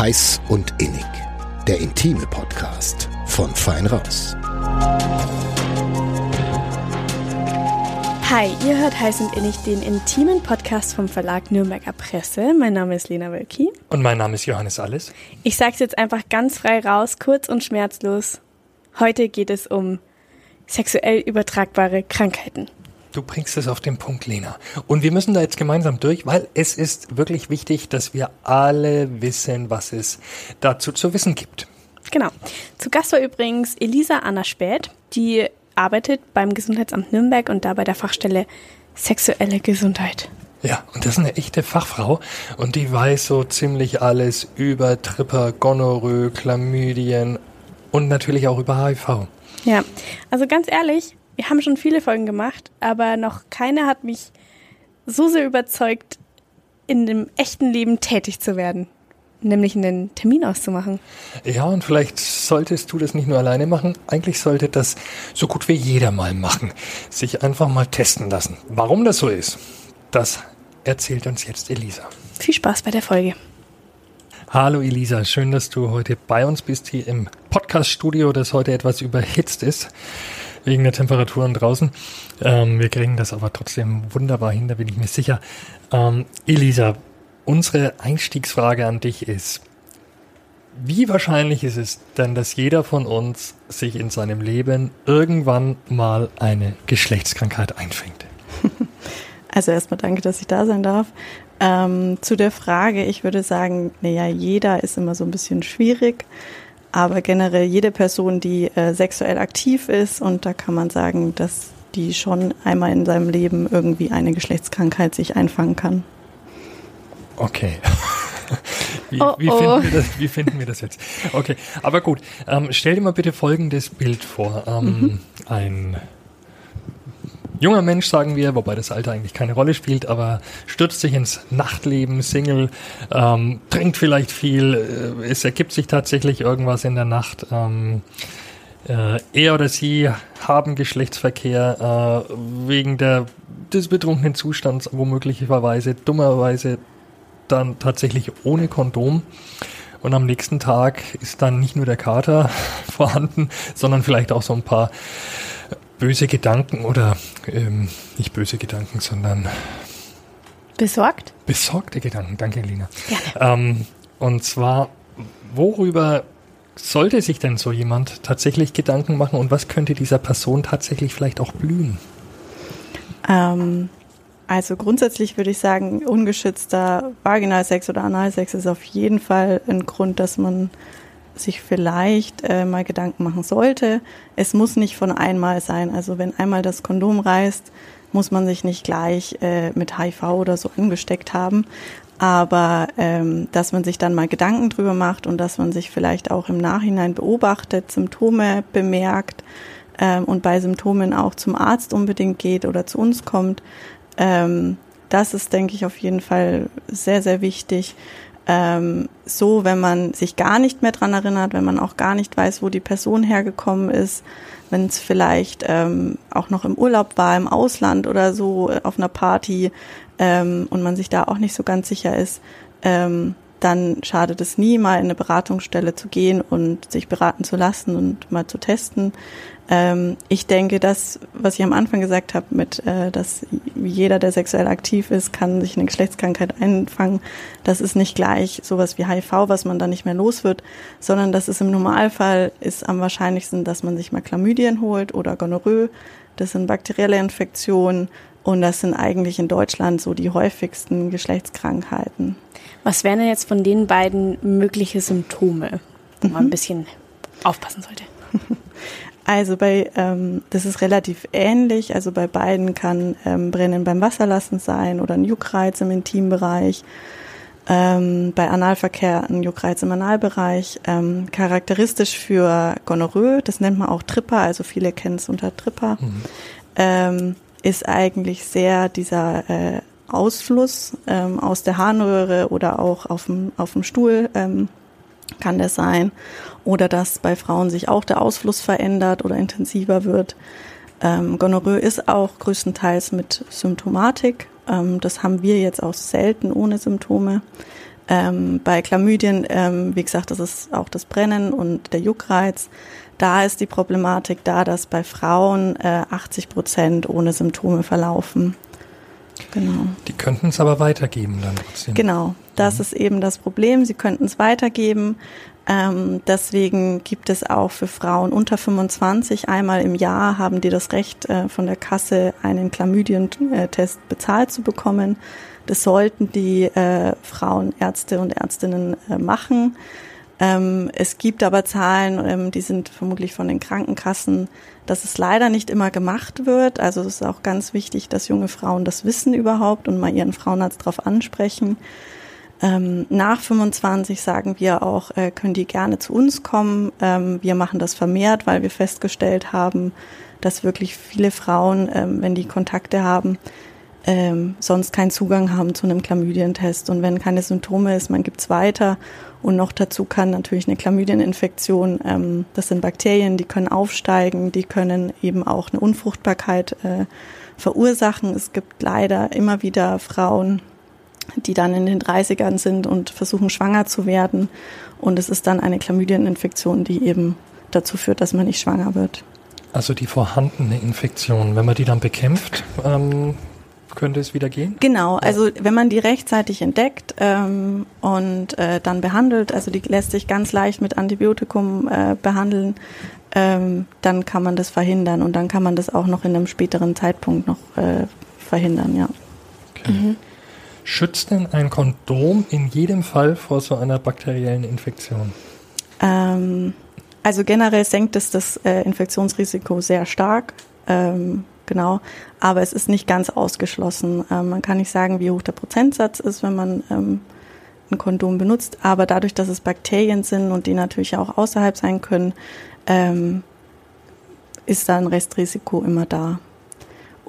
Heiß und Innig, der intime Podcast von Fein Raus. Hi, ihr hört Heiß und Innig, den intimen Podcast vom Verlag Nürnberger Presse. Mein Name ist Lena Wölki. Und mein Name ist Johannes Alles. Ich sag's jetzt einfach ganz frei raus, kurz und schmerzlos. Heute geht es um sexuell übertragbare Krankheiten. Du bringst es auf den Punkt, Lena. Und wir müssen da jetzt gemeinsam durch, weil es ist wirklich wichtig, dass wir alle wissen, was es dazu zu wissen gibt. Genau. Zu Gast war übrigens Elisa Anna Späth, die arbeitet beim Gesundheitsamt Nürnberg und da bei der Fachstelle sexuelle Gesundheit. Ja, und das ist eine echte Fachfrau und die weiß so ziemlich alles über Tripper, Gonorrhoe, Chlamydien und natürlich auch über HIV. Ja, also ganz ehrlich, wir haben schon viele Folgen gemacht, aber noch keine hat mich so sehr überzeugt, in dem echten Leben tätig zu werden. Nämlich einen Termin auszumachen. Ja, und vielleicht solltest du das nicht nur alleine machen. Eigentlich sollte das so gut wie jeder mal machen. Sich einfach mal testen lassen. Warum das so ist, das erzählt uns jetzt Elisa. Viel Spaß bei der Folge. Hallo Elisa, schön, dass du heute bei uns bist hier im Podcast-Studio, das heute etwas überhitzt ist wegen der Temperaturen draußen. Ähm, wir kriegen das aber trotzdem wunderbar hin, da bin ich mir sicher. Ähm, Elisa, unsere Einstiegsfrage an dich ist, wie wahrscheinlich ist es denn, dass jeder von uns sich in seinem Leben irgendwann mal eine Geschlechtskrankheit einfängt? Also erstmal danke, dass ich da sein darf. Ähm, zu der Frage, ich würde sagen, naja, jeder ist immer so ein bisschen schwierig. Aber generell jede Person, die äh, sexuell aktiv ist, und da kann man sagen, dass die schon einmal in seinem Leben irgendwie eine Geschlechtskrankheit sich einfangen kann. Okay. Wie, oh, wie, oh. Finden wir das, wie finden wir das jetzt? Okay, aber gut. Ähm, stell dir mal bitte folgendes Bild vor. Ähm, mhm. Ein junger Mensch, sagen wir, wobei das Alter eigentlich keine Rolle spielt, aber stürzt sich ins Nachtleben, Single, ähm, trinkt vielleicht viel, äh, es ergibt sich tatsächlich irgendwas in der Nacht. Ähm, äh, er oder sie haben Geschlechtsverkehr äh, wegen der, des betrunkenen Zustands womöglicherweise, dummerweise dann tatsächlich ohne Kondom. Und am nächsten Tag ist dann nicht nur der Kater vorhanden, sondern vielleicht auch so ein paar böse Gedanken oder ähm, nicht böse Gedanken, sondern besorgt? Besorgte Gedanken, danke Lina. Ähm, und zwar, worüber sollte sich denn so jemand tatsächlich Gedanken machen und was könnte dieser Person tatsächlich vielleicht auch blühen? Ähm, also grundsätzlich würde ich sagen, ungeschützter Vaginalsex oder Analsex ist auf jeden Fall ein Grund, dass man sich vielleicht äh, mal Gedanken machen sollte. Es muss nicht von einmal sein. Also wenn einmal das Kondom reißt, muss man sich nicht gleich äh, mit HIV oder so angesteckt haben. Aber ähm, dass man sich dann mal Gedanken drüber macht und dass man sich vielleicht auch im Nachhinein beobachtet, Symptome bemerkt ähm, und bei Symptomen auch zum Arzt unbedingt geht oder zu uns kommt, ähm, das ist, denke ich, auf jeden Fall sehr, sehr wichtig ähm, so, wenn man sich gar nicht mehr dran erinnert, wenn man auch gar nicht weiß, wo die Person hergekommen ist, wenn es vielleicht ähm, auch noch im Urlaub war, im Ausland oder so, äh, auf einer Party ähm, und man sich da auch nicht so ganz sicher ist, ähm, dann schadet es nie, mal in eine Beratungsstelle zu gehen und sich beraten zu lassen und mal zu testen. Ähm, ich denke, das, was ich am Anfang gesagt habe, mit, äh, dass jeder, der sexuell aktiv ist, kann sich eine Geschlechtskrankheit einfangen, das ist nicht gleich sowas wie HIV, was man dann nicht mehr los wird, sondern das ist im Normalfall ist am wahrscheinlichsten, dass man sich mal Chlamydien holt oder Gonorrhoe. Das sind bakterielle Infektionen und das sind eigentlich in Deutschland so die häufigsten Geschlechtskrankheiten. Was wären denn jetzt von den beiden mögliche Symptome, wo man ein mhm. bisschen aufpassen sollte? Also bei, ähm, das ist relativ ähnlich. Also bei beiden kann ähm, Brennen beim Wasserlassen sein oder ein Juckreiz im Intimbereich. Ähm, bei Analverkehr ein Juckreiz im Analbereich. Ähm, charakteristisch für Gonorrhoe, das nennt man auch Tripper, also viele kennen es unter Tripper, mhm. ähm, ist eigentlich sehr dieser äh, Ausfluss ähm, aus der Harnröhre oder auch auf dem, auf dem Stuhl ähm, kann das sein. Oder dass bei Frauen sich auch der Ausfluss verändert oder intensiver wird. Ähm, Gonorrhoe ist auch größtenteils mit Symptomatik. Ähm, das haben wir jetzt auch selten ohne Symptome. Ähm, bei Chlamydien, ähm, wie gesagt, das ist auch das Brennen und der Juckreiz. Da ist die Problematik da, dass bei Frauen äh, 80 Prozent ohne Symptome verlaufen. Genau. Die könnten es aber weitergeben dann trotzdem. Genau, das mhm. ist eben das Problem. Sie könnten es weitergeben. Ähm, deswegen gibt es auch für Frauen unter 25 einmal im Jahr haben die das Recht äh, von der Kasse einen Chlamydientest bezahlt zu bekommen. Das sollten die äh, Frauenärzte und Ärztinnen äh, machen. Ähm, es gibt aber Zahlen, ähm, die sind vermutlich von den Krankenkassen, dass es leider nicht immer gemacht wird. Also es ist auch ganz wichtig, dass junge Frauen das wissen überhaupt und mal ihren Frauenarzt darauf ansprechen. Ähm, nach 25 sagen wir auch, äh, können die gerne zu uns kommen. Ähm, wir machen das vermehrt, weil wir festgestellt haben, dass wirklich viele Frauen, ähm, wenn die Kontakte haben, ähm, sonst keinen Zugang haben zu einem Chlamydientest. Und wenn keine Symptome ist, man gibt es weiter. Und noch dazu kann natürlich eine Chlamydieninfektion, ähm, das sind Bakterien, die können aufsteigen, die können eben auch eine Unfruchtbarkeit äh, verursachen. Es gibt leider immer wieder Frauen, die dann in den 30ern sind und versuchen schwanger zu werden. Und es ist dann eine Chlamydieninfektion, die eben dazu führt, dass man nicht schwanger wird. Also die vorhandene Infektion, wenn man die dann bekämpft, ähm, könnte es wieder gehen? Genau, also wenn man die rechtzeitig entdeckt ähm, und äh, dann behandelt, also die lässt sich ganz leicht mit Antibiotikum äh, behandeln, ähm, dann kann man das verhindern und dann kann man das auch noch in einem späteren Zeitpunkt noch äh, verhindern, ja. Okay. Mhm. Schützt denn ein Kondom in jedem Fall vor so einer bakteriellen Infektion? Ähm, also generell senkt es das äh, Infektionsrisiko sehr stark. Ähm, genau. Aber es ist nicht ganz ausgeschlossen. Ähm, man kann nicht sagen, wie hoch der Prozentsatz ist, wenn man ähm, ein Kondom benutzt. Aber dadurch, dass es Bakterien sind und die natürlich auch außerhalb sein können, ähm, ist da ein Restrisiko immer da.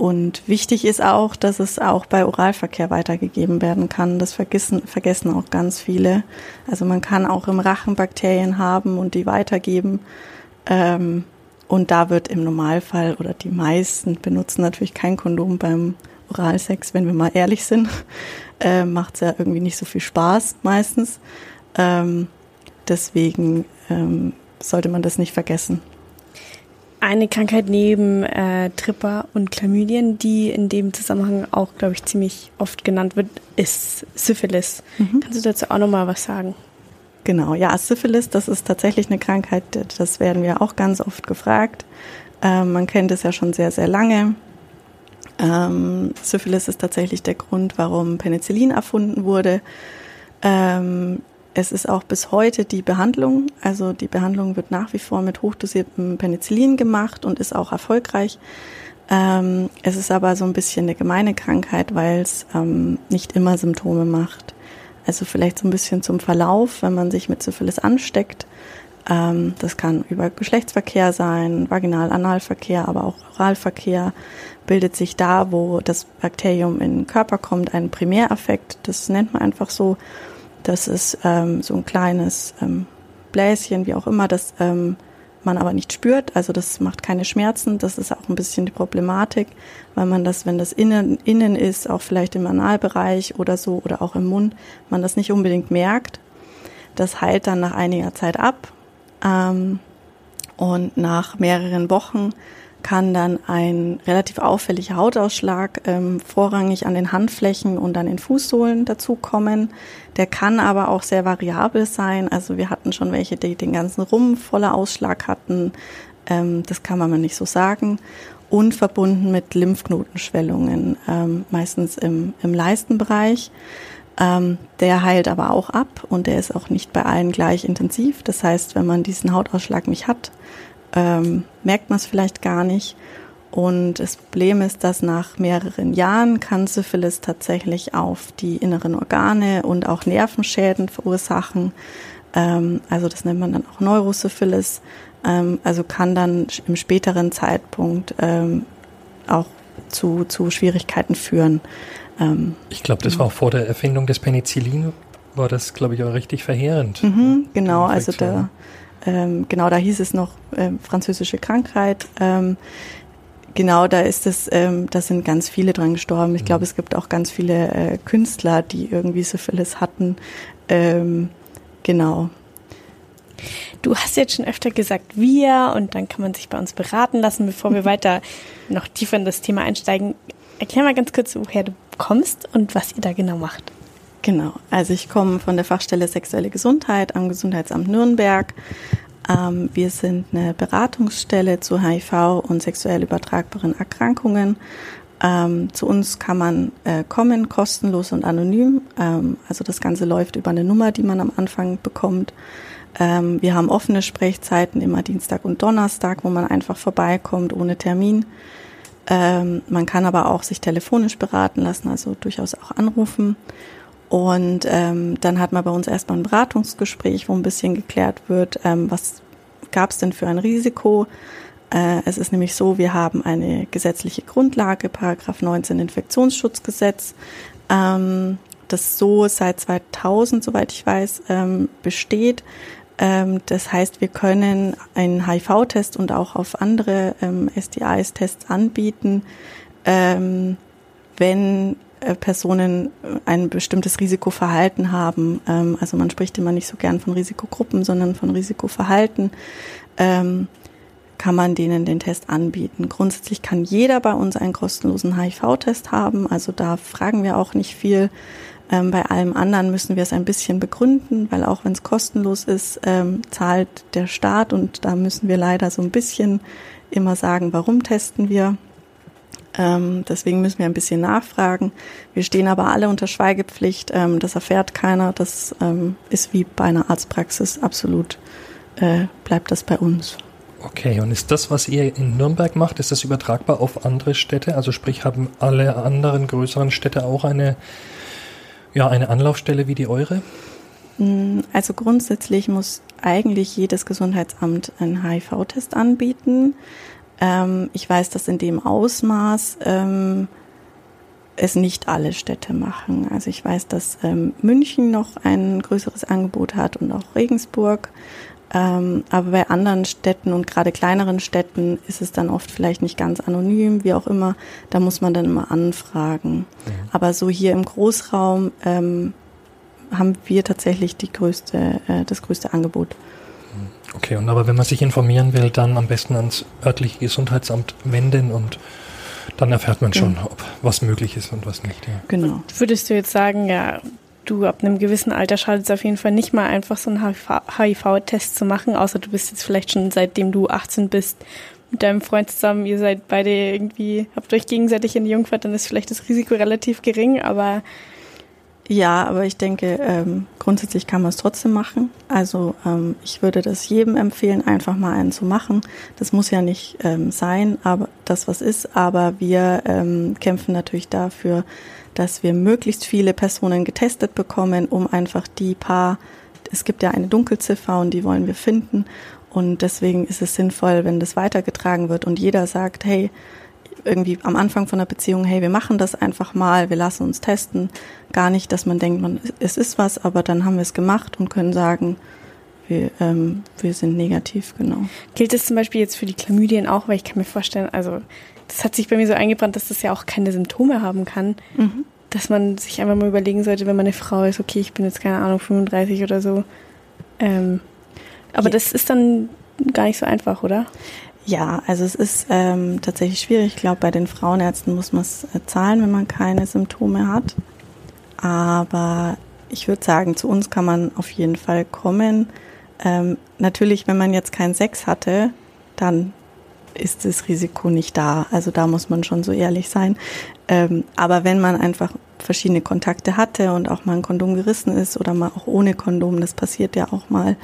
Und wichtig ist auch, dass es auch bei Oralverkehr weitergegeben werden kann. Das vergessen, vergessen auch ganz viele. Also man kann auch im Rachen Bakterien haben und die weitergeben. Ähm, und da wird im Normalfall oder die meisten benutzen natürlich kein Kondom beim Oralsex, wenn wir mal ehrlich sind. Äh, Macht es ja irgendwie nicht so viel Spaß meistens. Ähm, deswegen ähm, sollte man das nicht vergessen. Eine Krankheit neben äh, Tripper und Chlamydien, die in dem Zusammenhang auch, glaube ich, ziemlich oft genannt wird, ist Syphilis. Mhm. Kannst du dazu auch nochmal was sagen? Genau, ja, Syphilis, das ist tatsächlich eine Krankheit, das werden wir auch ganz oft gefragt. Ähm, man kennt es ja schon sehr, sehr lange. Ähm, Syphilis ist tatsächlich der Grund, warum Penicillin erfunden wurde. Ähm, es ist auch bis heute die Behandlung. Also die Behandlung wird nach wie vor mit hochdosiertem Penicillin gemacht und ist auch erfolgreich. Ähm, es ist aber so ein bisschen eine gemeine Krankheit, weil es ähm, nicht immer Symptome macht. Also vielleicht so ein bisschen zum Verlauf, wenn man sich mit Syphilis ansteckt. Ähm, das kann über Geschlechtsverkehr sein, Vaginal-Analverkehr, aber auch Oralverkehr bildet sich da, wo das Bakterium in den Körper kommt, ein Primäreffekt. Das nennt man einfach so. Das ist ähm, so ein kleines ähm, Bläschen, wie auch immer, das ähm, man aber nicht spürt. Also das macht keine Schmerzen. Das ist auch ein bisschen die Problematik, weil man das, wenn das innen, innen ist, auch vielleicht im Analbereich oder so oder auch im Mund, man das nicht unbedingt merkt. Das heilt dann nach einiger Zeit ab. Ähm, und nach mehreren Wochen kann dann ein relativ auffälliger Hautausschlag ähm, vorrangig an den Handflächen und an den Fußsohlen dazukommen. Der kann aber auch sehr variabel sein. Also wir hatten schon welche, die den ganzen Rumpf voller Ausschlag hatten. Ähm, das kann man mal nicht so sagen. Und verbunden mit Lymphknotenschwellungen, ähm, meistens im, im Leistenbereich. Ähm, der heilt aber auch ab und der ist auch nicht bei allen gleich intensiv. Das heißt, wenn man diesen Hautausschlag nicht hat, ähm, merkt man es vielleicht gar nicht. Und das Problem ist, dass nach mehreren Jahren kann Syphilis tatsächlich auf die inneren Organe und auch Nervenschäden verursachen. Ähm, also das nennt man dann auch Neurosyphilis. Ähm, also kann dann im späteren Zeitpunkt ähm, auch zu, zu Schwierigkeiten führen. Ähm, ich glaube, das war auch vor der Erfindung des Penicillin, war das, glaube ich, auch richtig verheerend. Mhm, genau, also da ähm, genau, da hieß es noch äh, französische Krankheit. Ähm, genau, da ist es, ähm, da sind ganz viele dran gestorben. Ich glaube, mhm. es gibt auch ganz viele äh, Künstler, die irgendwie Syphilis hatten. Ähm, genau. Du hast jetzt schon öfter gesagt, wir, und dann kann man sich bei uns beraten lassen, bevor wir weiter noch tiefer in das Thema einsteigen. Erklär mal ganz kurz, woher du kommst und was ihr da genau macht. Genau, also ich komme von der Fachstelle Sexuelle Gesundheit am Gesundheitsamt Nürnberg. Ähm, wir sind eine Beratungsstelle zu HIV und sexuell übertragbaren Erkrankungen. Ähm, zu uns kann man äh, kommen, kostenlos und anonym. Ähm, also das Ganze läuft über eine Nummer, die man am Anfang bekommt. Ähm, wir haben offene Sprechzeiten immer Dienstag und Donnerstag, wo man einfach vorbeikommt ohne Termin. Ähm, man kann aber auch sich telefonisch beraten lassen, also durchaus auch anrufen. Und ähm, dann hat man bei uns erstmal ein Beratungsgespräch, wo ein bisschen geklärt wird, ähm, was gab es denn für ein Risiko. Äh, es ist nämlich so, wir haben eine gesetzliche Grundlage, Paragraph 19 Infektionsschutzgesetz, ähm, das so seit 2000, soweit ich weiß, ähm, besteht. Ähm, das heißt, wir können einen HIV-Test und auch auf andere ähm, STIs-Tests anbieten, ähm, wenn Personen äh, ein bestimmtes Risikoverhalten haben. Ähm, also man spricht immer nicht so gern von Risikogruppen, sondern von Risikoverhalten. Ähm, kann man denen den Test anbieten. Grundsätzlich kann jeder bei uns einen kostenlosen HIV-Test haben. Also da fragen wir auch nicht viel. Ähm, bei allem anderen müssen wir es ein bisschen begründen, weil auch wenn es kostenlos ist, zahlt der Staat und da müssen wir leider so ein bisschen immer sagen, warum testen wir. Ähm, deswegen müssen wir ein bisschen nachfragen. Wir stehen aber alle unter Schweigepflicht. Ähm, das erfährt keiner. Das ähm, ist wie bei einer Arztpraxis absolut, äh, bleibt das bei uns. Okay, und ist das, was ihr in Nürnberg macht, ist das übertragbar auf andere Städte? Also sprich, haben alle anderen größeren Städte auch eine, ja, eine Anlaufstelle wie die eure? Mm, also grundsätzlich muss eigentlich jedes Gesundheitsamt einen HIV-Test anbieten. Ähm, ich weiß, dass in dem Ausmaß ähm, es nicht alle Städte machen. Also ich weiß, dass ähm, München noch ein größeres Angebot hat und auch Regensburg. Ähm, aber bei anderen Städten und gerade kleineren Städten ist es dann oft vielleicht nicht ganz anonym, wie auch immer. Da muss man dann immer anfragen. Mhm. Aber so hier im Großraum ähm, haben wir tatsächlich die größte, äh, das größte Angebot. Okay, und aber wenn man sich informieren will, dann am besten ans örtliche Gesundheitsamt wenden und dann erfährt man schon, ob was möglich ist und was nicht. Ja. Genau. Würdest du jetzt sagen, ja, du ab einem gewissen Alter schadet es auf jeden Fall nicht mal einfach so einen HIV-Test zu machen, außer du bist jetzt vielleicht schon seitdem du 18 bist mit deinem Freund zusammen, ihr seid beide irgendwie, habt euch gegenseitig in die Jungfahrt, dann ist vielleicht das Risiko relativ gering, aber ja, aber ich denke, ähm, grundsätzlich kann man es trotzdem machen. Also ähm, ich würde das jedem empfehlen, einfach mal einen zu machen. Das muss ja nicht ähm, sein, aber das was ist. Aber wir ähm, kämpfen natürlich dafür, dass wir möglichst viele Personen getestet bekommen, um einfach die paar, es gibt ja eine Dunkelziffer und die wollen wir finden. Und deswegen ist es sinnvoll, wenn das weitergetragen wird und jeder sagt, hey, irgendwie am Anfang von der Beziehung, hey, wir machen das einfach mal, wir lassen uns testen. Gar nicht, dass man denkt, man, es ist was, aber dann haben wir es gemacht und können sagen, wir, ähm, wir sind negativ, genau. Gilt das zum Beispiel jetzt für die Chlamydien auch, weil ich kann mir vorstellen, also das hat sich bei mir so eingebrannt, dass das ja auch keine Symptome haben kann. Mhm. Dass man sich einfach mal überlegen sollte, wenn man eine Frau ist, okay, ich bin jetzt keine Ahnung, 35 oder so. Ähm, aber ja. das ist dann gar nicht so einfach, oder? Ja, also es ist ähm, tatsächlich schwierig. Ich glaube, bei den Frauenärzten muss man es äh, zahlen, wenn man keine Symptome hat. Aber ich würde sagen, zu uns kann man auf jeden Fall kommen. Ähm, natürlich, wenn man jetzt keinen Sex hatte, dann ist das Risiko nicht da. Also da muss man schon so ehrlich sein. Ähm, aber wenn man einfach verschiedene Kontakte hatte und auch mal ein Kondom gerissen ist oder mal auch ohne Kondom, das passiert ja auch mal,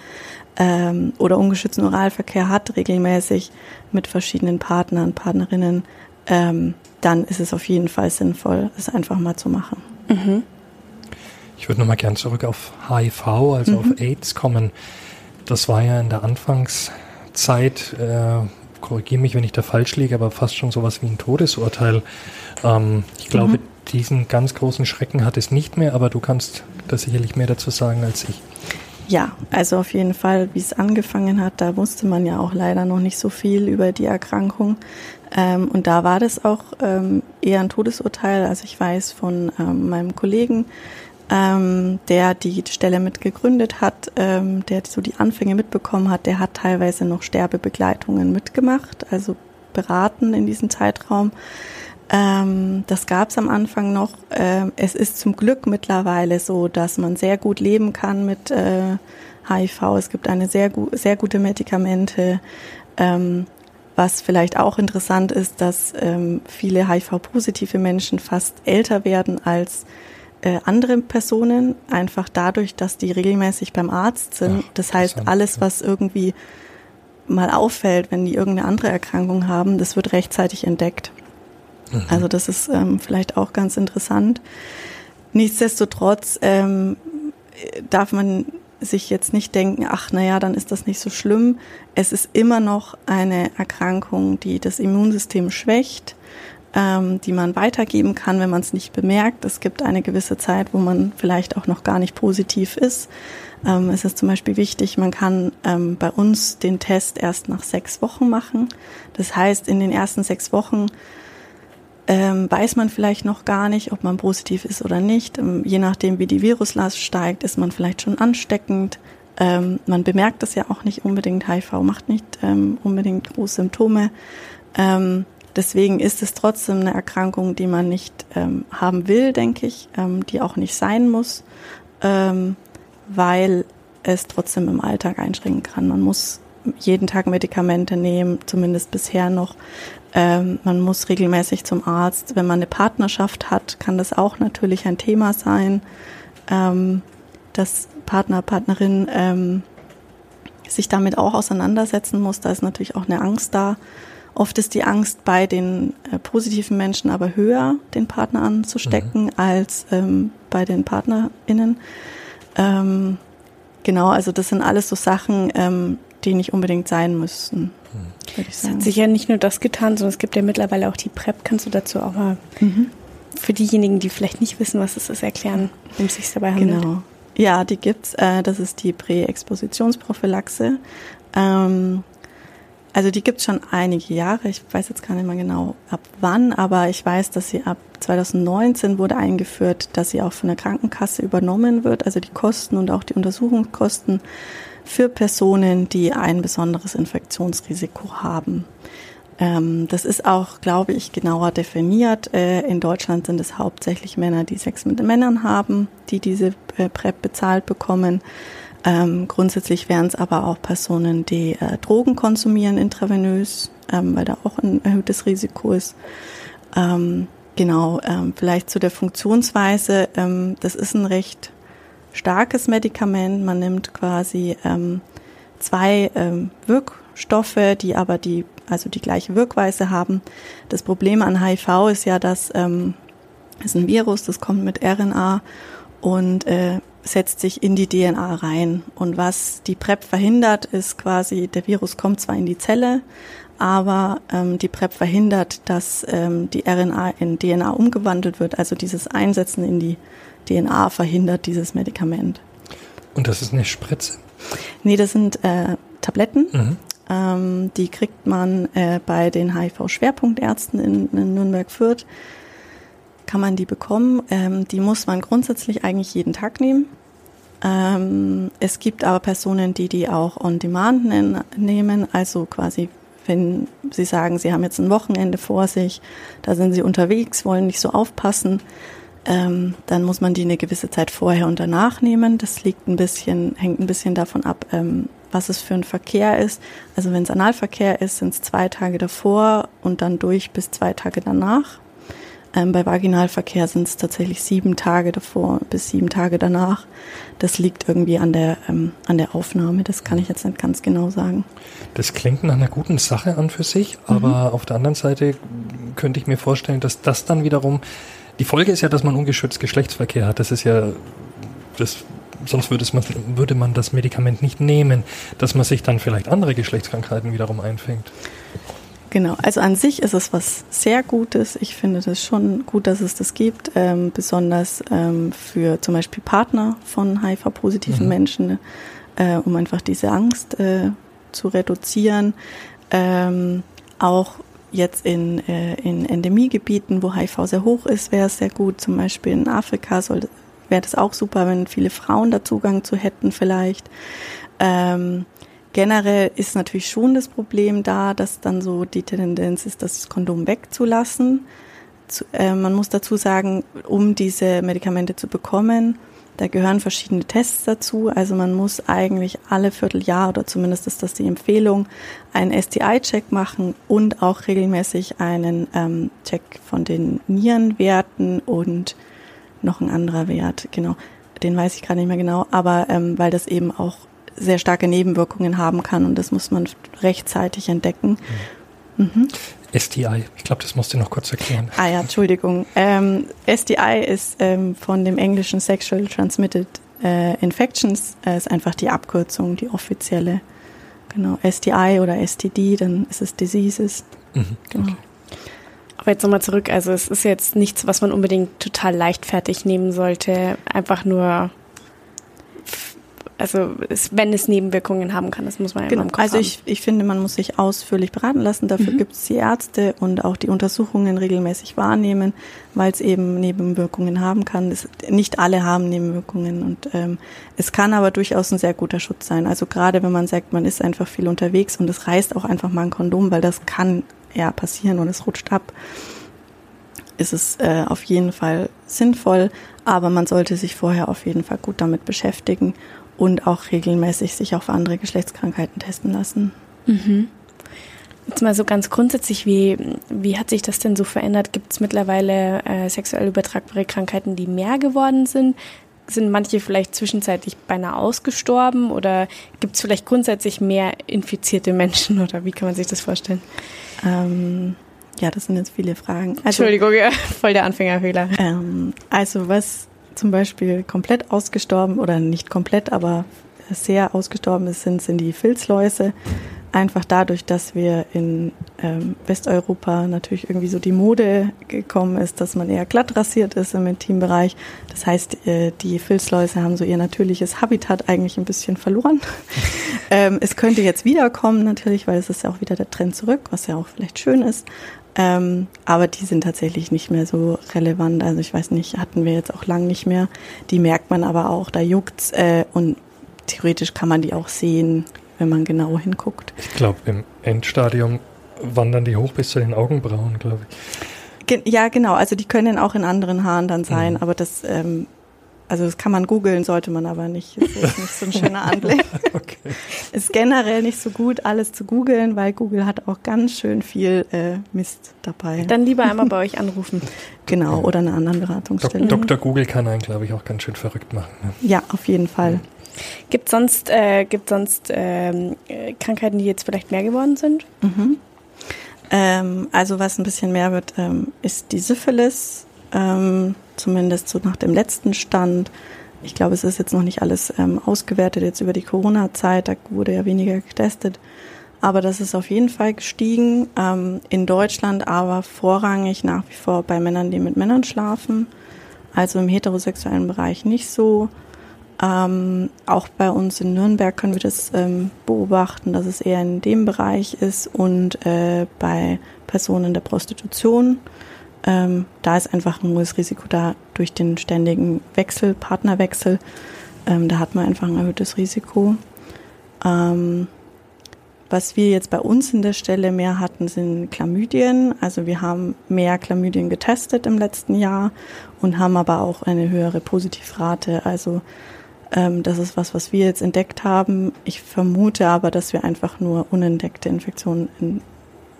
ähm, oder ungeschützten Oralverkehr hat regelmäßig mit verschiedenen Partnern, Partnerinnen, ähm, dann ist es auf jeden Fall sinnvoll, es einfach mal zu machen. Mhm. Ich würde nochmal gern zurück auf HIV, also mhm. auf AIDS kommen. Das war ja in der Anfangszeit, äh, korrigiere mich, wenn ich da falsch liege, aber fast schon sowas wie ein Todesurteil. Ähm, ich glaube, mhm. diesen ganz großen Schrecken hat es nicht mehr, aber du kannst da sicherlich mehr dazu sagen als ich. Ja, also auf jeden Fall, wie es angefangen hat, da wusste man ja auch leider noch nicht so viel über die Erkrankung. Ähm, und da war das auch ähm, eher ein Todesurteil. Also ich weiß von ähm, meinem Kollegen, ähm, der die Stelle mit gegründet hat, ähm, der so die Anfänge mitbekommen hat, der hat teilweise noch Sterbebegleitungen mitgemacht, also beraten in diesem Zeitraum. Ähm, das gab es am Anfang noch. Ähm, es ist zum Glück mittlerweile so, dass man sehr gut leben kann mit äh, HIV. Es gibt eine sehr, gu sehr gute Medikamente. Ähm, was vielleicht auch interessant ist, dass ähm, viele HIV-positive Menschen fast älter werden als äh, andere Personen, einfach dadurch, dass die regelmäßig beim Arzt sind. Ach, das heißt, alles, was irgendwie mal auffällt, wenn die irgendeine andere Erkrankung haben, das wird rechtzeitig entdeckt. Mhm. Also das ist ähm, vielleicht auch ganz interessant. Nichtsdestotrotz ähm, darf man sich jetzt nicht denken, ach naja, dann ist das nicht so schlimm. Es ist immer noch eine Erkrankung, die das Immunsystem schwächt ähm, die man weitergeben kann, wenn man es nicht bemerkt. Es gibt eine gewisse Zeit, wo man vielleicht auch noch gar nicht positiv ist. Ähm, es ist zum Beispiel wichtig, man kann ähm, bei uns den Test erst nach sechs Wochen machen. Das heißt, in den ersten sechs Wochen ähm, weiß man vielleicht noch gar nicht, ob man positiv ist oder nicht. Ähm, je nachdem, wie die Viruslast steigt, ist man vielleicht schon ansteckend. Ähm, man bemerkt das ja auch nicht unbedingt. HIV macht nicht ähm, unbedingt große Symptome. Deswegen ist es trotzdem eine Erkrankung, die man nicht ähm, haben will, denke ich, ähm, die auch nicht sein muss, ähm, weil es trotzdem im Alltag einschränken kann. Man muss jeden Tag Medikamente nehmen, zumindest bisher noch. Ähm, man muss regelmäßig zum Arzt. Wenn man eine Partnerschaft hat, kann das auch natürlich ein Thema sein, ähm, dass Partner, Partnerin ähm, sich damit auch auseinandersetzen muss. Da ist natürlich auch eine Angst da. Oft ist die Angst bei den äh, positiven Menschen aber höher, den Partner anzustecken, mhm. als ähm, bei den PartnerInnen. Ähm, genau, also das sind alles so Sachen, ähm, die nicht unbedingt sein müssten. Mhm. Es hat sich ja nicht nur das getan, sondern es gibt ja mittlerweile auch die PrEP. Kannst du dazu auch mal mhm. für diejenigen, die vielleicht nicht wissen, was es ist, erklären, um es sich dabei handelt? Genau. Ja, die gibt's. Äh, das ist die Präexpositionsprophylaxe. Ähm, also die gibt es schon einige Jahre. Ich weiß jetzt gar nicht mehr genau ab wann, aber ich weiß, dass sie ab 2019 wurde eingeführt, dass sie auch von der Krankenkasse übernommen wird, also die Kosten und auch die Untersuchungskosten für Personen, die ein besonderes Infektionsrisiko haben. Ähm, das ist auch, glaube ich, genauer definiert. Äh, in Deutschland sind es hauptsächlich Männer, die Sex mit Männern haben, die diese äh, PrEP bezahlt bekommen. Ähm, grundsätzlich wären es aber auch Personen, die äh, Drogen konsumieren intravenös, ähm, weil da auch ein erhöhtes Risiko ist. Ähm, genau, ähm, vielleicht zu der Funktionsweise. Ähm, das ist ein recht starkes Medikament. Man nimmt quasi ähm, zwei Wirkstoffe, die aber die also die gleiche Wirkweise haben. Das Problem an HIV ist ja, dass ähm, es ein Virus, das kommt mit RNA und äh, setzt sich in die DNA rein. Und was die PrEP verhindert, ist quasi, der Virus kommt zwar in die Zelle, aber ähm, die PrEP verhindert, dass ähm, die RNA in DNA umgewandelt wird. Also dieses Einsetzen in die DNA verhindert dieses Medikament. Und das ist eine Spritze? Nee, das sind äh, Tabletten. Mhm. Ähm, die kriegt man äh, bei den HIV-Schwerpunktärzten in, in Nürnberg-Fürth kann man die bekommen. Ähm, die muss man grundsätzlich eigentlich jeden Tag nehmen. Ähm, es gibt aber Personen, die die auch on demand nehmen, also quasi wenn Sie sagen, Sie haben jetzt ein Wochenende vor sich, da sind Sie unterwegs, wollen nicht so aufpassen, ähm, dann muss man die eine gewisse Zeit vorher und danach nehmen. Das liegt ein bisschen, hängt ein bisschen davon ab, ähm, was es für ein Verkehr ist. Also wenn es Analverkehr ist, sind es zwei Tage davor und dann durch bis zwei Tage danach. Ähm, bei Vaginalverkehr sind es tatsächlich sieben Tage davor bis sieben Tage danach. Das liegt irgendwie an der, ähm, an der Aufnahme. Das kann ich jetzt nicht ganz genau sagen. Das klingt nach einer guten Sache an für sich, aber mhm. auf der anderen Seite könnte ich mir vorstellen, dass das dann wiederum, die Folge ist ja, dass man ungeschützt Geschlechtsverkehr hat. Das ist ja, das sonst würde, man, würde man das Medikament nicht nehmen, dass man sich dann vielleicht andere Geschlechtskrankheiten wiederum einfängt. Genau, also an sich ist es was sehr Gutes. Ich finde das schon gut, dass es das gibt, ähm, besonders ähm, für zum Beispiel Partner von HIV-positiven mhm. Menschen. äh, um einfach diese Angst äh, zu reduzieren. Ähm, auch jetzt in, äh, in Endemiegebieten, wo HIV sehr hoch ist, wäre es sehr gut. Zum Beispiel in Afrika wäre das auch super, wenn viele Frauen da Zugang zu hätten vielleicht. Ähm, generell ist natürlich schon das Problem da, dass dann so die Tendenz ist, das Kondom wegzulassen. Zu, äh, man muss dazu sagen, um diese Medikamente zu bekommen, da gehören verschiedene Tests dazu. Also man muss eigentlich alle Vierteljahr oder zumindest ist das die Empfehlung, einen STI-Check machen und auch regelmäßig einen ähm, Check von den Nierenwerten und noch ein anderer Wert, genau. Den weiß ich gerade nicht mehr genau, aber ähm, weil das eben auch sehr starke Nebenwirkungen haben kann und das muss man rechtzeitig entdecken. Mhm. Mhm. STI, ich glaube, das musst du noch kurz erklären. Ah ja, Entschuldigung. Ähm, STI ist ähm, von dem englischen Sexual Transmitted äh, Infections, äh, ist einfach die Abkürzung, die offizielle. Genau, STI oder STD, dann ist es Diseases. Mhm, genau. Okay. Aber jetzt nochmal zurück, also es ist jetzt nichts, was man unbedingt total leichtfertig nehmen sollte. Einfach nur also es, wenn es Nebenwirkungen haben kann, das muss man ja genau. im Kopf Also ich, ich finde, man muss sich ausführlich beraten lassen. Dafür mhm. gibt es die Ärzte und auch die Untersuchungen regelmäßig wahrnehmen, weil es eben Nebenwirkungen haben kann. Es, nicht alle haben Nebenwirkungen und ähm, es kann aber durchaus ein sehr guter Schutz sein. Also gerade wenn man sagt, man ist einfach viel unterwegs und es reißt auch einfach mal ein Kondom, weil das kann ja passieren und es rutscht ab ist es äh, auf jeden Fall sinnvoll, aber man sollte sich vorher auf jeden Fall gut damit beschäftigen und auch regelmäßig sich auf andere Geschlechtskrankheiten testen lassen. Mhm. Jetzt mal so ganz grundsätzlich, wie, wie hat sich das denn so verändert? Gibt es mittlerweile äh, sexuell übertragbare Krankheiten, die mehr geworden sind? Sind manche vielleicht zwischenzeitlich beinahe ausgestorben oder gibt es vielleicht grundsätzlich mehr infizierte Menschen oder wie kann man sich das vorstellen? Ähm, ja, das sind jetzt viele Fragen. Also, Entschuldigung, ja, voll der Anfängerfehler. Ähm, also was zum Beispiel komplett ausgestorben oder nicht komplett, aber sehr ausgestorben sind, sind die Filzläuse. Einfach dadurch, dass wir in ähm, Westeuropa natürlich irgendwie so die Mode gekommen ist, dass man eher glatt rasiert ist im Intimbereich. Das heißt, äh, die Filzläuse haben so ihr natürliches Habitat eigentlich ein bisschen verloren. ähm, es könnte jetzt wiederkommen natürlich, weil es ist ja auch wieder der Trend zurück, was ja auch vielleicht schön ist. Ähm, aber die sind tatsächlich nicht mehr so relevant. Also ich weiß nicht, hatten wir jetzt auch lang nicht mehr. Die merkt man aber auch, da juckt's äh, und theoretisch kann man die auch sehen, wenn man genau hinguckt. Ich glaube, im Endstadium wandern die hoch bis zu den Augenbrauen, glaube ich. Ge ja, genau. Also die können auch in anderen Haaren dann sein, mhm. aber das ähm, also das kann man googeln, sollte man aber nicht. Das ist nicht so ein schöner Anblick. okay. Ist generell nicht so gut, alles zu googeln, weil Google hat auch ganz schön viel äh, Mist dabei. Dann lieber einmal bei euch anrufen. Genau, oder einer anderen Beratungsstelle. Dok Dr. Google kann einen, glaube ich, auch ganz schön verrückt machen. Ne? Ja, auf jeden Fall. Gibt sonst, äh, gibt sonst ähm, Krankheiten, die jetzt vielleicht mehr geworden sind? Mhm. Ähm, also was ein bisschen mehr wird, ähm, ist die Syphilis. Ähm, zumindest so nach dem letzten Stand. Ich glaube, es ist jetzt noch nicht alles ähm, ausgewertet jetzt über die Corona-Zeit. Da wurde ja weniger getestet. Aber das ist auf jeden Fall gestiegen. Ähm, in Deutschland aber vorrangig nach wie vor bei Männern, die mit Männern schlafen. Also im heterosexuellen Bereich nicht so. Ähm, auch bei uns in Nürnberg können wir das ähm, beobachten, dass es eher in dem Bereich ist und äh, bei Personen der Prostitution. Ähm, da ist einfach ein hohes Risiko da durch den ständigen Wechsel, Partnerwechsel. Ähm, da hat man einfach ein erhöhtes Risiko. Ähm, was wir jetzt bei uns in der Stelle mehr hatten, sind Chlamydien. Also wir haben mehr Chlamydien getestet im letzten Jahr und haben aber auch eine höhere Positivrate. Also ähm, das ist was, was wir jetzt entdeckt haben. Ich vermute aber, dass wir einfach nur unentdeckte Infektionen in,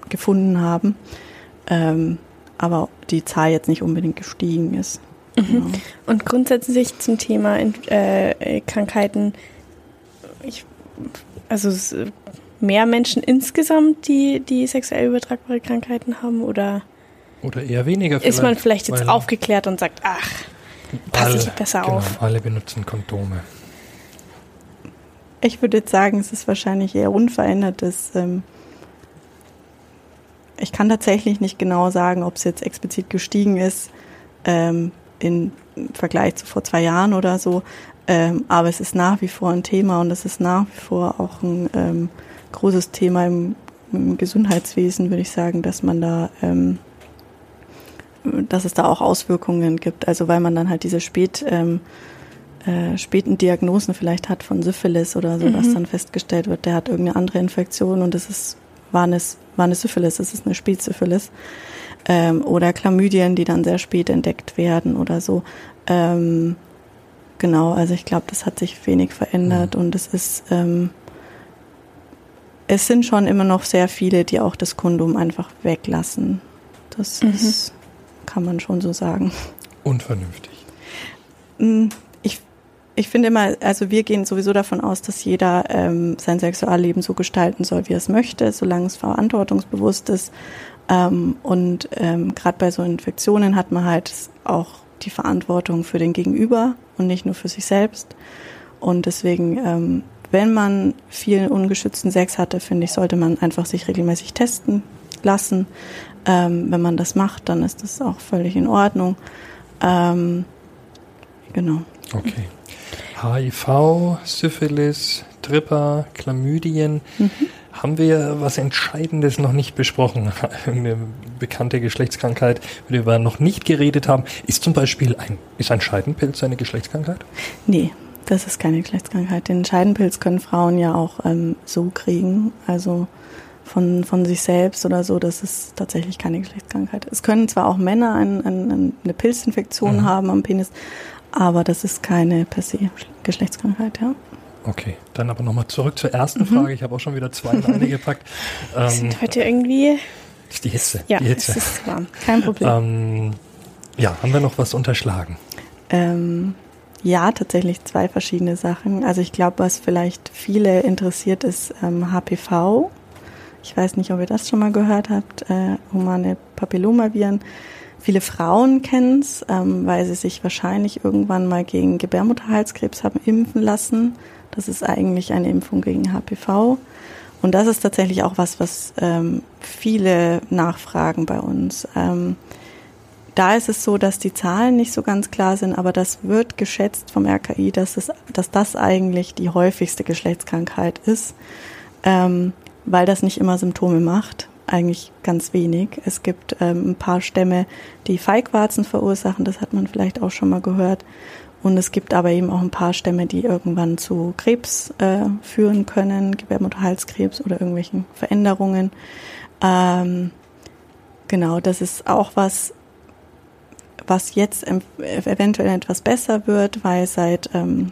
gefunden haben. Ähm, aber die Zahl jetzt nicht unbedingt gestiegen ist. Mhm. Genau. Und grundsätzlich zum Thema äh, Krankheiten, ich, also mehr Menschen insgesamt, die, die sexuell übertragbare Krankheiten haben oder oder eher weniger Ist man vielleicht jetzt aufgeklärt und sagt, ach, passe ich besser genau, auf. Alle benutzen Kondome. Ich würde jetzt sagen, es ist wahrscheinlich eher unverändert, dass ähm, ich kann tatsächlich nicht genau sagen, ob es jetzt explizit gestiegen ist ähm, im Vergleich zu vor zwei Jahren oder so. Ähm, aber es ist nach wie vor ein Thema und es ist nach wie vor auch ein ähm, großes Thema im, im, Gesundheitswesen, würde ich sagen, dass man da, ähm, dass es da auch Auswirkungen gibt. Also weil man dann halt diese spät, ähm, äh, späten Diagnosen vielleicht hat von Syphilis oder so, mhm. dass dann festgestellt wird, der hat irgendeine andere Infektion und es ist, war eine, war eine Syphilis, es ist eine Spätsyphilis. Ähm, oder Chlamydien, die dann sehr spät entdeckt werden oder so. Ähm, genau, also ich glaube, das hat sich wenig verändert mhm. und es ist, ähm, es sind schon immer noch sehr viele, die auch das Kondom einfach weglassen. Das mhm. ist, kann man schon so sagen. Unvernünftig. Ich, ich finde immer, also wir gehen sowieso davon aus, dass jeder ähm, sein Sexualleben so gestalten soll, wie er es möchte, solange es verantwortungsbewusst ist. Ähm, und ähm, gerade bei so Infektionen hat man halt auch die Verantwortung für den Gegenüber und nicht nur für sich selbst. Und deswegen, ähm, wenn man viel ungeschützten Sex hatte, finde ich, sollte man einfach sich regelmäßig testen lassen. Ähm, wenn man das macht, dann ist das auch völlig in Ordnung. Ähm, genau. Okay. HIV, Syphilis, Tripper, Chlamydien. Mhm. Haben wir was Entscheidendes noch nicht besprochen? Eine bekannte Geschlechtskrankheit, über die wir noch nicht geredet haben. Ist zum Beispiel ein, ist ein Scheidenpilz eine Geschlechtskrankheit? Nee, das ist keine Geschlechtskrankheit. Den Scheidenpilz können Frauen ja auch ähm, so kriegen, also von, von sich selbst oder so. Das ist tatsächlich keine Geschlechtskrankheit. Es können zwar auch Männer ein, ein, eine Pilzinfektion mhm. haben am Penis, aber das ist keine per se Geschlechtskrankheit, ja. Okay, dann aber nochmal zurück zur ersten mhm. Frage. Ich habe auch schon wieder zwei in eine gepackt. Wir sind ähm, heute irgendwie. Das ist die Hitze. Ja, die Hitze. es ist warm. Kein Problem. Ähm, ja, haben wir noch was unterschlagen? Ähm, ja, tatsächlich zwei verschiedene Sachen. Also ich glaube, was vielleicht viele interessiert, ist ähm, HPV. Ich weiß nicht, ob ihr das schon mal gehört habt, äh, humane Papillomaviren. Viele Frauen kennen es, ähm, weil sie sich wahrscheinlich irgendwann mal gegen Gebärmutterhalskrebs haben impfen lassen das ist eigentlich eine Impfung gegen HPV. Und das ist tatsächlich auch was, was ähm, viele nachfragen bei uns. Ähm, da ist es so, dass die Zahlen nicht so ganz klar sind, aber das wird geschätzt vom RKI, dass, es, dass das eigentlich die häufigste Geschlechtskrankheit ist, ähm, weil das nicht immer Symptome macht. Eigentlich ganz wenig. Es gibt ähm, ein paar Stämme, die Feigwarzen verursachen, das hat man vielleicht auch schon mal gehört. Und es gibt aber eben auch ein paar Stämme, die irgendwann zu Krebs äh, führen können, Gebärmutterhalskrebs oder irgendwelchen Veränderungen. Ähm, genau, das ist auch was, was jetzt eventuell etwas besser wird, weil seit, ähm,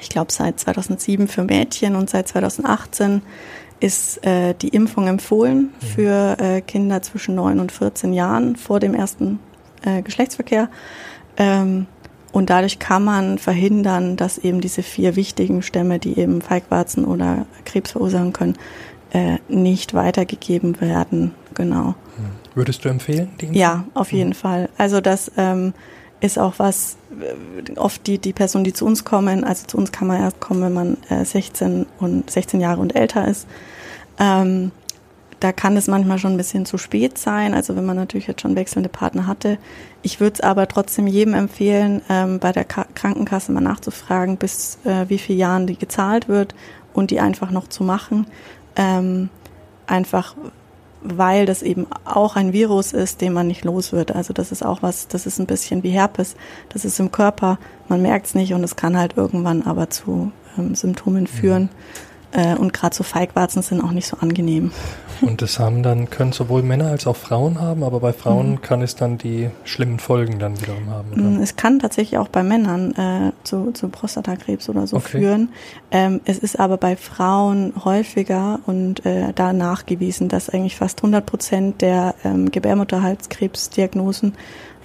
ich glaube, seit 2007 für Mädchen und seit 2018 ist äh, die Impfung empfohlen mhm. für äh, Kinder zwischen 9 und 14 Jahren vor dem ersten äh, Geschlechtsverkehr. Ähm, und dadurch kann man verhindern, dass eben diese vier wichtigen Stämme, die eben Feigwarzen oder Krebs verursachen können, äh, nicht weitergegeben werden. Genau. Hm. Würdest du empfehlen? Die ja, auf jeden mhm. Fall. Also das ähm, ist auch was, äh, oft die, die Personen, die zu uns kommen, also zu uns kann man erst kommen, wenn man äh, 16 und 16 Jahre und älter ist. Ähm, da kann es manchmal schon ein bisschen zu spät sein, also wenn man natürlich jetzt schon wechselnde Partner hatte. Ich würde es aber trotzdem jedem empfehlen, ähm, bei der Ka Krankenkasse mal nachzufragen, bis äh, wie viele Jahren die gezahlt wird und die einfach noch zu machen. Ähm, einfach weil das eben auch ein Virus ist, den man nicht los wird. Also das ist auch was, das ist ein bisschen wie Herpes. Das ist im Körper, man merkt es nicht und es kann halt irgendwann aber zu ähm, Symptomen führen. Mhm. Äh, und gerade so Feigwarzen sind auch nicht so angenehm. Und das haben dann, können sowohl Männer als auch Frauen haben, aber bei Frauen mhm. kann es dann die schlimmen Folgen dann wiederum haben. Oder? Mm, es kann tatsächlich auch bei Männern äh, zu, zu Prostatakrebs oder so okay. führen. Ähm, es ist aber bei Frauen häufiger und äh, da nachgewiesen, dass eigentlich fast 100 Prozent der ähm, Gebärmutterhalskrebsdiagnosen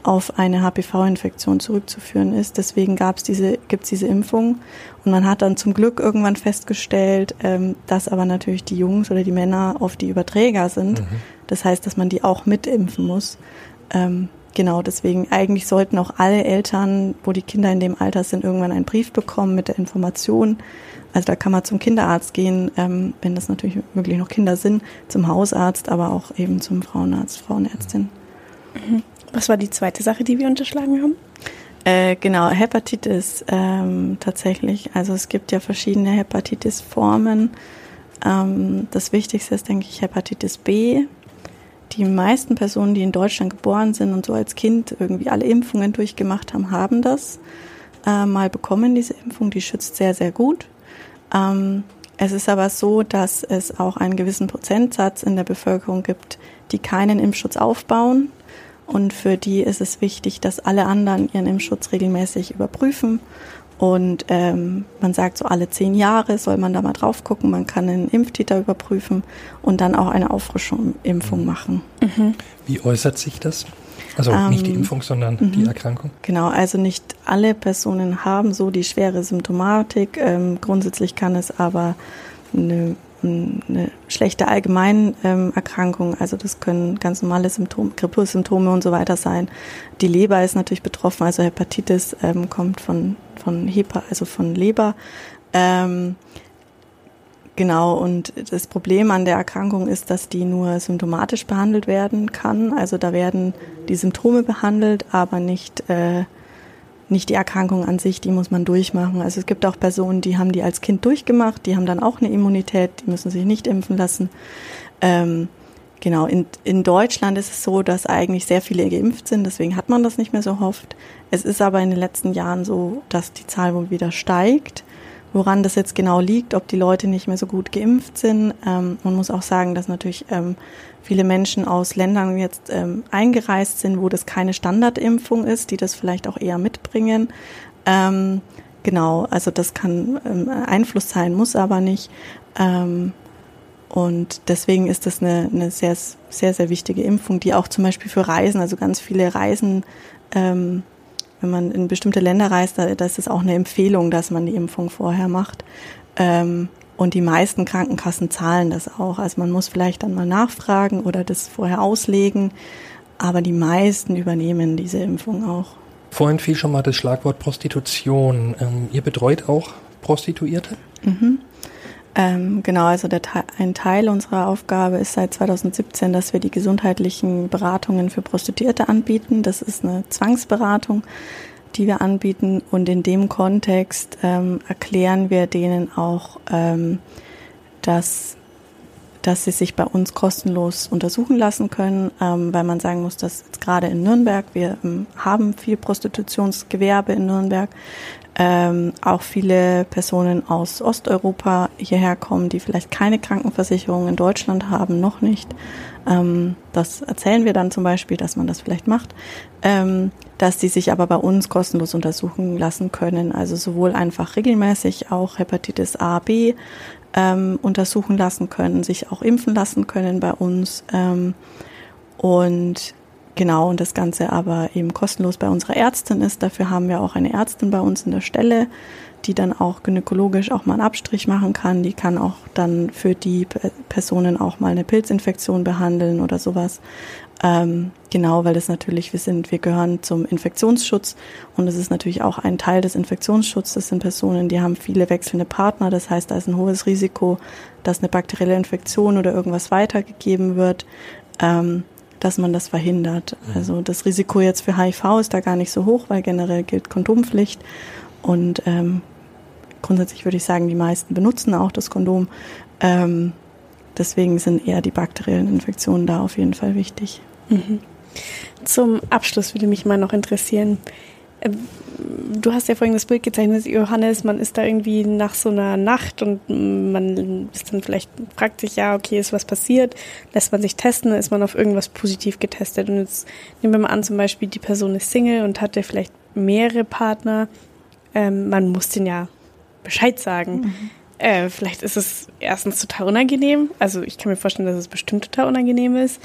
auf eine HPV-Infektion zurückzuführen ist. Deswegen gab's diese, gibt's diese Impfung. Und man hat dann zum Glück irgendwann festgestellt, ähm, dass aber natürlich die Jungs oder die Männer oft die Überträger sind. Mhm. Das heißt, dass man die auch mitimpfen muss. Ähm, genau, deswegen eigentlich sollten auch alle Eltern, wo die Kinder in dem Alter sind, irgendwann einen Brief bekommen mit der Information. Also da kann man zum Kinderarzt gehen, ähm, wenn das natürlich wirklich noch Kinder sind, zum Hausarzt, aber auch eben zum Frauenarzt, Frauenärztin. Mhm. Was war die zweite Sache, die wir unterschlagen haben? Äh, genau, Hepatitis ähm, tatsächlich. Also es gibt ja verschiedene Hepatitis-Formen. Ähm, das Wichtigste ist, denke ich, Hepatitis B. Die meisten Personen, die in Deutschland geboren sind und so als Kind irgendwie alle Impfungen durchgemacht haben, haben das äh, mal bekommen, diese Impfung. Die schützt sehr, sehr gut. Ähm, es ist aber so, dass es auch einen gewissen Prozentsatz in der Bevölkerung gibt, die keinen Impfschutz aufbauen. Und für die ist es wichtig, dass alle anderen ihren Impfschutz regelmäßig überprüfen. Und ähm, man sagt, so alle zehn Jahre soll man da mal drauf gucken. Man kann einen Impftiter überprüfen und dann auch eine Auffrischungsimpfung machen. Mhm. Wie äußert sich das? Also ähm, nicht die Impfung, sondern die mhm. Erkrankung? Genau, also nicht alle Personen haben so die schwere Symptomatik. Ähm, grundsätzlich kann es aber eine, eine schlechte Allgemeinerkrankung, also das können ganz normale Symptome, Grippesymptome und so weiter sein. Die Leber ist natürlich betroffen, also Hepatitis ähm, kommt von, von Hepa, also von Leber. Ähm, Genau, und das Problem an der Erkrankung ist, dass die nur symptomatisch behandelt werden kann. Also da werden die Symptome behandelt, aber nicht, äh, nicht die Erkrankung an sich, die muss man durchmachen. Also es gibt auch Personen, die haben die als Kind durchgemacht, die haben dann auch eine Immunität, die müssen sich nicht impfen lassen. Ähm, genau, in, in Deutschland ist es so, dass eigentlich sehr viele geimpft sind, deswegen hat man das nicht mehr so oft. Es ist aber in den letzten Jahren so, dass die Zahl wohl wieder steigt. Woran das jetzt genau liegt, ob die Leute nicht mehr so gut geimpft sind. Ähm, man muss auch sagen, dass natürlich ähm, viele Menschen aus Ländern jetzt ähm, eingereist sind, wo das keine Standardimpfung ist, die das vielleicht auch eher mitbringen. Ähm, genau, also das kann ähm, Einfluss sein, muss aber nicht. Ähm, und deswegen ist das eine, eine sehr, sehr, sehr wichtige Impfung, die auch zum Beispiel für Reisen, also ganz viele Reisen ähm, wenn man in bestimmte Länder reist, da, da ist es auch eine Empfehlung, dass man die Impfung vorher macht. Ähm, und die meisten Krankenkassen zahlen das auch. Also man muss vielleicht dann mal nachfragen oder das vorher auslegen. Aber die meisten übernehmen diese Impfung auch. Vorhin fiel schon mal das Schlagwort Prostitution. Ähm, ihr betreut auch Prostituierte? Mhm. Ähm, genau, also der, ein Teil unserer Aufgabe ist seit 2017, dass wir die gesundheitlichen Beratungen für Prostituierte anbieten. Das ist eine Zwangsberatung, die wir anbieten. Und in dem Kontext ähm, erklären wir denen auch, ähm, dass dass sie sich bei uns kostenlos untersuchen lassen können, ähm, weil man sagen muss, dass jetzt gerade in Nürnberg, wir ähm, haben viel Prostitutionsgewerbe in Nürnberg, ähm, auch viele Personen aus Osteuropa hierher kommen, die vielleicht keine Krankenversicherung in Deutschland haben, noch nicht. Ähm, das erzählen wir dann zum Beispiel, dass man das vielleicht macht, ähm, dass die sich aber bei uns kostenlos untersuchen lassen können. Also sowohl einfach regelmäßig auch Hepatitis A, B ähm, untersuchen lassen können, sich auch impfen lassen können bei uns. Ähm, und Genau, und das Ganze aber eben kostenlos bei unserer Ärztin ist. Dafür haben wir auch eine Ärztin bei uns in der Stelle, die dann auch gynäkologisch auch mal einen Abstrich machen kann. Die kann auch dann für die Personen auch mal eine Pilzinfektion behandeln oder sowas. Ähm, genau, weil das natürlich, wir sind, wir gehören zum Infektionsschutz und es ist natürlich auch ein Teil des Infektionsschutzes. Das sind Personen, die haben viele wechselnde Partner. Das heißt, da ist ein hohes Risiko, dass eine bakterielle Infektion oder irgendwas weitergegeben wird. Ähm, dass man das verhindert. Mhm. Also das Risiko jetzt für HIV ist da gar nicht so hoch, weil generell gilt Kondompflicht. Und ähm, grundsätzlich würde ich sagen, die meisten benutzen auch das Kondom. Ähm, deswegen sind eher die bakteriellen Infektionen da auf jeden Fall wichtig. Mhm. Zum Abschluss würde mich mal noch interessieren, du hast ja vorhin das Bild gezeichnet, Johannes, man ist da irgendwie nach so einer Nacht und man ist dann vielleicht, fragt sich, ja, okay, ist was passiert, lässt man sich testen, ist man auf irgendwas positiv getestet. Und jetzt nehmen wir mal an, zum Beispiel, die Person ist Single und hatte vielleicht mehrere Partner. Ähm, man muss den ja Bescheid sagen. Mhm. Äh, vielleicht ist es erstens total unangenehm. Also ich kann mir vorstellen, dass es bestimmt total unangenehm ist.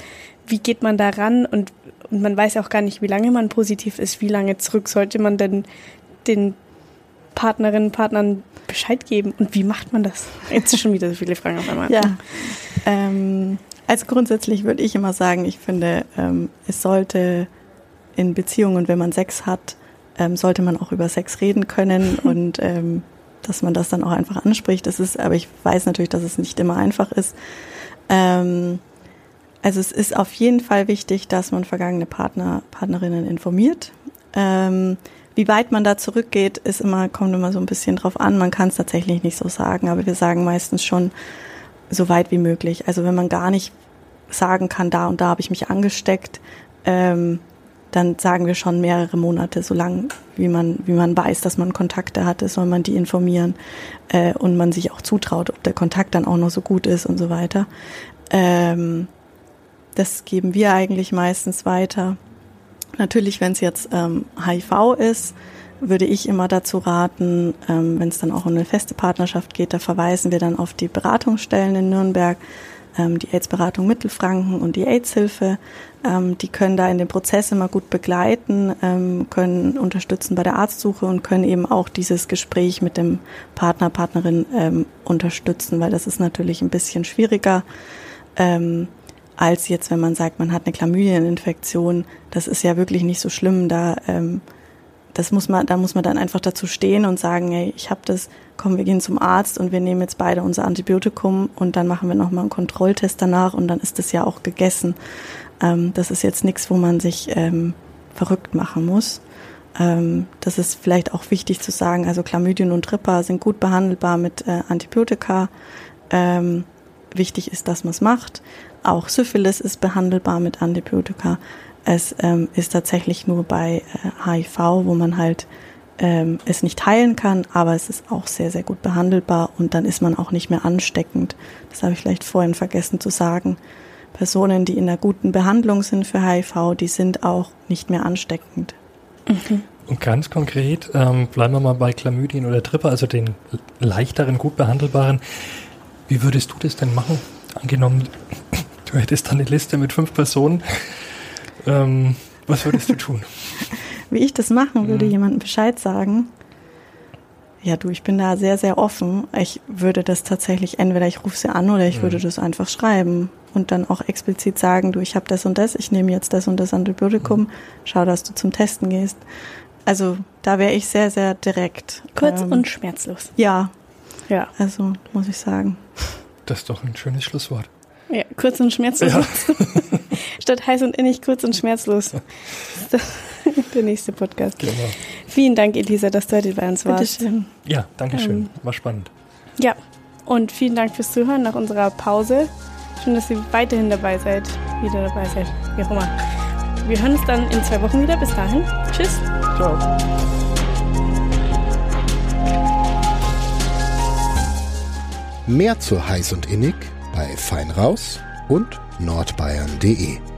Wie geht man da ran und und man weiß auch gar nicht, wie lange man positiv ist, wie lange zurück sollte man denn den Partnerinnen, Partnern Bescheid geben und wie macht man das? Jetzt schon wieder so viele Fragen auf einmal. Ja. Ähm, also grundsätzlich würde ich immer sagen, ich finde, ähm, es sollte in Beziehungen, wenn man Sex hat, ähm, sollte man auch über Sex reden können und ähm, dass man das dann auch einfach anspricht. Das ist, aber ich weiß natürlich, dass es nicht immer einfach ist. Ähm, also es ist auf jeden Fall wichtig, dass man vergangene Partner, Partnerinnen informiert. Ähm, wie weit man da zurückgeht, ist immer, kommt immer so ein bisschen drauf an. Man kann es tatsächlich nicht so sagen, aber wir sagen meistens schon so weit wie möglich. Also wenn man gar nicht sagen kann, da und da habe ich mich angesteckt, ähm, dann sagen wir schon mehrere Monate, solange wie man, wie man weiß, dass man Kontakte hatte, soll man die informieren äh, und man sich auch zutraut, ob der Kontakt dann auch noch so gut ist und so weiter. Ähm, das geben wir eigentlich meistens weiter. Natürlich, wenn es jetzt ähm, HIV ist, würde ich immer dazu raten, ähm, wenn es dann auch um eine feste Partnerschaft geht, da verweisen wir dann auf die Beratungsstellen in Nürnberg, ähm, die AIDS-Beratung Mittelfranken und die AIDS-Hilfe. Ähm, die können da in dem Prozess immer gut begleiten, ähm, können unterstützen bei der Arztsuche und können eben auch dieses Gespräch mit dem Partner, Partnerin ähm, unterstützen, weil das ist natürlich ein bisschen schwieriger. Ähm, als jetzt, wenn man sagt, man hat eine Chlamydieninfektion. Das ist ja wirklich nicht so schlimm. Da, ähm, das muss man, da muss man dann einfach dazu stehen und sagen, hey, ich habe das, komm, wir gehen zum Arzt und wir nehmen jetzt beide unser Antibiotikum und dann machen wir nochmal einen Kontrolltest danach und dann ist das ja auch gegessen. Ähm, das ist jetzt nichts, wo man sich ähm, verrückt machen muss. Ähm, das ist vielleicht auch wichtig zu sagen. Also Chlamydien und Tripper sind gut behandelbar mit äh, Antibiotika. Ähm, wichtig ist, dass man es macht. Auch Syphilis ist behandelbar mit Antibiotika. Es ähm, ist tatsächlich nur bei äh, HIV, wo man halt ähm, es nicht heilen kann, aber es ist auch sehr, sehr gut behandelbar und dann ist man auch nicht mehr ansteckend. Das habe ich vielleicht vorhin vergessen zu sagen. Personen, die in einer guten Behandlung sind für HIV, die sind auch nicht mehr ansteckend. Mhm. Und ganz konkret, ähm, bleiben wir mal bei Chlamydien oder Tripper, also den leichteren, gut behandelbaren. Wie würdest du das denn machen? Angenommen, du hättest dann eine Liste mit fünf Personen. Ähm, was würdest du tun? Wie ich das machen würde, mhm. jemandem Bescheid sagen. Ja, du, ich bin da sehr, sehr offen. Ich würde das tatsächlich, entweder ich rufe sie an oder ich mhm. würde das einfach schreiben und dann auch explizit sagen, du, ich habe das und das, ich nehme jetzt das und das Antibiotikum, mhm. schau, dass du zum Testen gehst. Also da wäre ich sehr, sehr direkt. Kurz ähm, und schmerzlos. Ja. Ja. Also muss ich sagen. Das ist doch ein schönes Schlusswort. Ja, kurz und schmerzlos. Ja. Statt heiß und innig, kurz und schmerzlos. Der nächste Podcast. Genau. Vielen Dank, Elisa, dass du heute bei uns warst. Bitteschön. Ja, danke schön. Ähm, War spannend. Ja, und vielen Dank fürs Zuhören nach unserer Pause. Schön, dass ihr weiterhin dabei seid, wieder dabei seid, wie auch immer. Wir hören uns dann in zwei Wochen wieder. Bis dahin. Tschüss. Ciao. Mehr zu heiß und innig bei Feinraus und nordbayern.de.